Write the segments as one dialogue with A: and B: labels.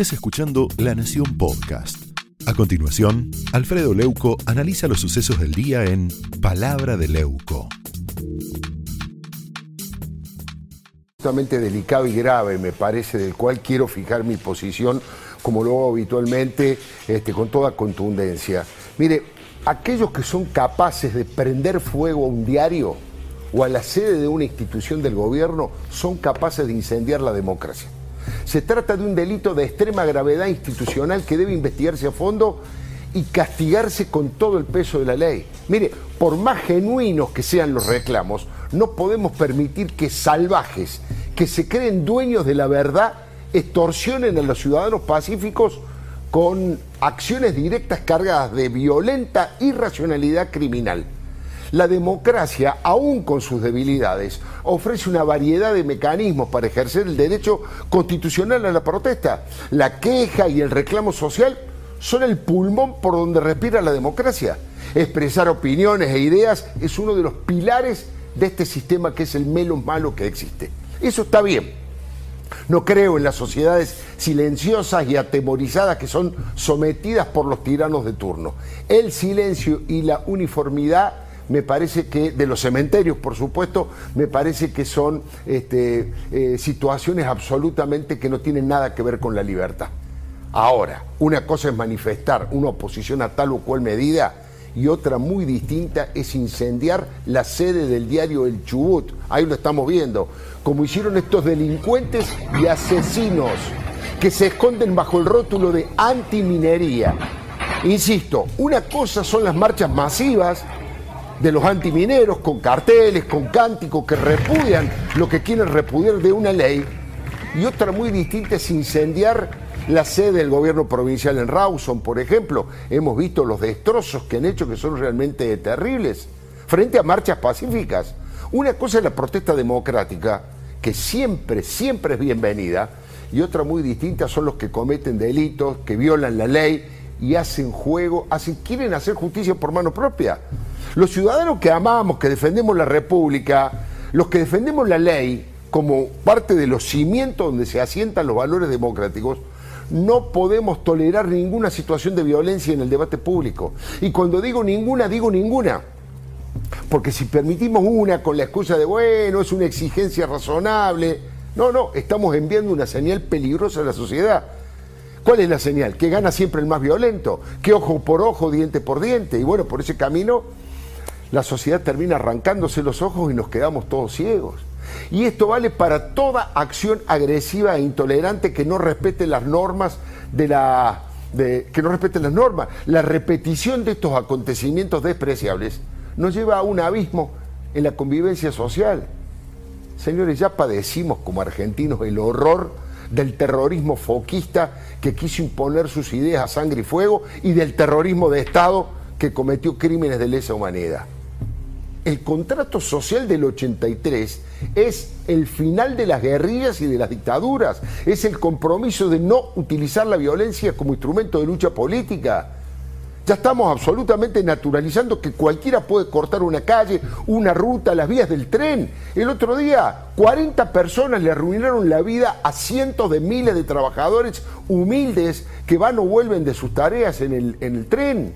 A: estés escuchando La Nación Podcast. A continuación, Alfredo Leuco analiza los sucesos del día en Palabra de Leuco.
B: Absolutamente delicado y grave, me parece, del cual quiero fijar mi posición, como lo hago habitualmente, este, con toda contundencia. Mire, aquellos que son capaces de prender fuego a un diario o a la sede de una institución del gobierno son capaces de incendiar la democracia. Se trata de un delito de extrema gravedad institucional que debe investigarse a fondo y castigarse con todo el peso de la ley. Mire, por más genuinos que sean los reclamos, no podemos permitir que salvajes, que se creen dueños de la verdad, extorsionen a los ciudadanos pacíficos con acciones directas cargadas de violenta irracionalidad criminal. La democracia, aún con sus debilidades, ofrece una variedad de mecanismos para ejercer el derecho constitucional a la protesta. La queja y el reclamo social son el pulmón por donde respira la democracia. Expresar opiniones e ideas es uno de los pilares de este sistema que es el menos malo que existe. Eso está bien. No creo en las sociedades silenciosas y atemorizadas que son sometidas por los tiranos de turno. El silencio y la uniformidad me parece que, de los cementerios, por supuesto, me parece que son este, eh, situaciones absolutamente que no tienen nada que ver con la libertad. Ahora, una cosa es manifestar una oposición a tal o cual medida y otra muy distinta es incendiar la sede del diario El Chubut. Ahí lo estamos viendo, como hicieron estos delincuentes y asesinos que se esconden bajo el rótulo de antiminería. Insisto, una cosa son las marchas masivas de los antimineros con carteles, con cánticos que repudian lo que quieren repudiar de una ley, y otra muy distinta es incendiar la sede del gobierno provincial en Rawson, por ejemplo. Hemos visto los destrozos que han hecho que son realmente terribles frente a marchas pacíficas. Una cosa es la protesta democrática, que siempre, siempre es bienvenida, y otra muy distinta son los que cometen delitos, que violan la ley y hacen juego, hacen, quieren hacer justicia por mano propia. Los ciudadanos que amamos, que defendemos la República, los que defendemos la ley como parte de los cimientos donde se asientan los valores democráticos, no podemos tolerar ninguna situación de violencia en el debate público. Y cuando digo ninguna, digo ninguna. Porque si permitimos una con la excusa de, bueno, es una exigencia razonable, no, no, estamos enviando una señal peligrosa a la sociedad. ¿Cuál es la señal? Que gana siempre el más violento, que ojo por ojo, diente por diente. Y bueno, por ese camino la sociedad termina arrancándose los ojos y nos quedamos todos ciegos. Y esto vale para toda acción agresiva e intolerante que no respete las normas de la que no respete las normas. La repetición de estos acontecimientos despreciables nos lleva a un abismo en la convivencia social. Señores, ya padecimos como argentinos el horror del terrorismo foquista que quiso imponer sus ideas a sangre y fuego y del terrorismo de Estado que cometió crímenes de lesa humanidad el contrato social del 83 es el final de las guerrillas y de las dictaduras, es el compromiso de no utilizar la violencia como instrumento de lucha política. Ya estamos absolutamente naturalizando que cualquiera puede cortar una calle, una ruta, las vías del tren. El otro día, 40 personas le arruinaron la vida a cientos de miles de trabajadores humildes que van o vuelven de sus tareas en el, en el tren.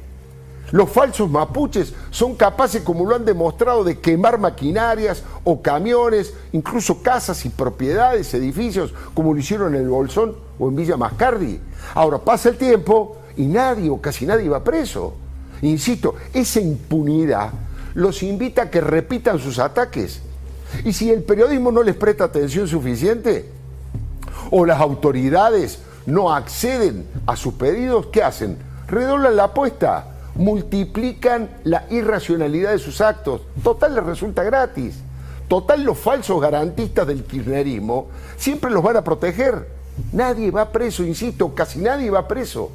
B: Los falsos mapuches son capaces, como lo han demostrado, de quemar maquinarias o camiones, incluso casas y propiedades, edificios, como lo hicieron en el Bolsón o en Villa Mascardi. Ahora pasa el tiempo y nadie o casi nadie va preso. Insisto, esa impunidad los invita a que repitan sus ataques. Y si el periodismo no les presta atención suficiente, o las autoridades no acceden a sus pedidos, ¿qué hacen? Redoblan la apuesta multiplican la irracionalidad de sus actos. Total les resulta gratis. Total los falsos garantistas del kirchnerismo siempre los van a proteger. Nadie va preso, insisto, casi nadie va preso.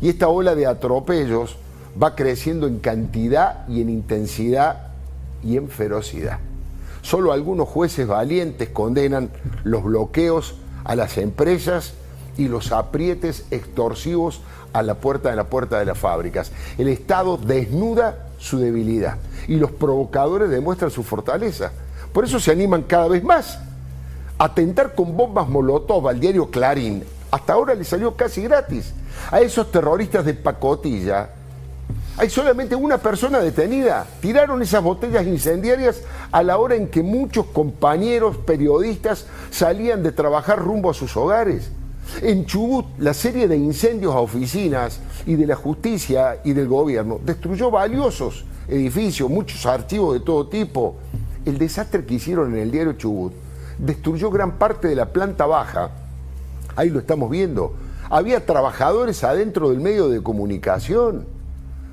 B: Y esta ola de atropellos va creciendo en cantidad y en intensidad y en ferocidad. Solo algunos jueces valientes condenan los bloqueos a las empresas y los aprietes extorsivos a la puerta de la puerta de las fábricas. El Estado desnuda su debilidad y los provocadores demuestran su fortaleza. Por eso se animan cada vez más a atentar con bombas molotov al diario Clarín, hasta ahora le salió casi gratis. A esos terroristas de pacotilla hay solamente una persona detenida. Tiraron esas botellas incendiarias a la hora en que muchos compañeros periodistas salían de trabajar rumbo a sus hogares. En Chubut, la serie de incendios a oficinas y de la justicia y del gobierno destruyó valiosos edificios, muchos archivos de todo tipo. El desastre que hicieron en el diario Chubut destruyó gran parte de la planta baja. Ahí lo estamos viendo. Había trabajadores adentro del medio de comunicación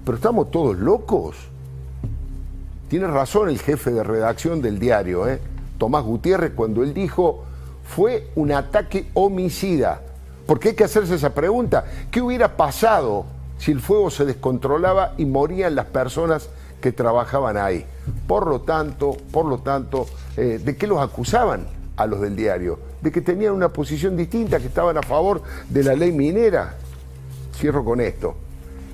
B: pero estamos todos locos. Tiene razón el jefe de redacción del diario, ¿eh? Tomás Gutiérrez, cuando él dijo, fue un ataque homicida. Porque hay que hacerse esa pregunta. ¿Qué hubiera pasado si el fuego se descontrolaba y morían las personas que trabajaban ahí? Por lo tanto, por lo tanto, eh, ¿de qué los acusaban a los del diario? De que tenían una posición distinta, que estaban a favor de la ley minera. Cierro con esto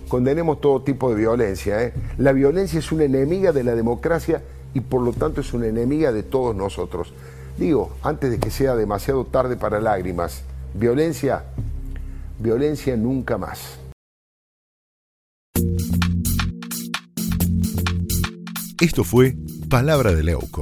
B: condenemos todo tipo de violencia. ¿eh? La violencia es una enemiga de la democracia y por lo tanto es una enemiga de todos nosotros. Digo, antes de que sea demasiado tarde para lágrimas, violencia, violencia nunca más.
A: Esto fue Palabra de Leuco,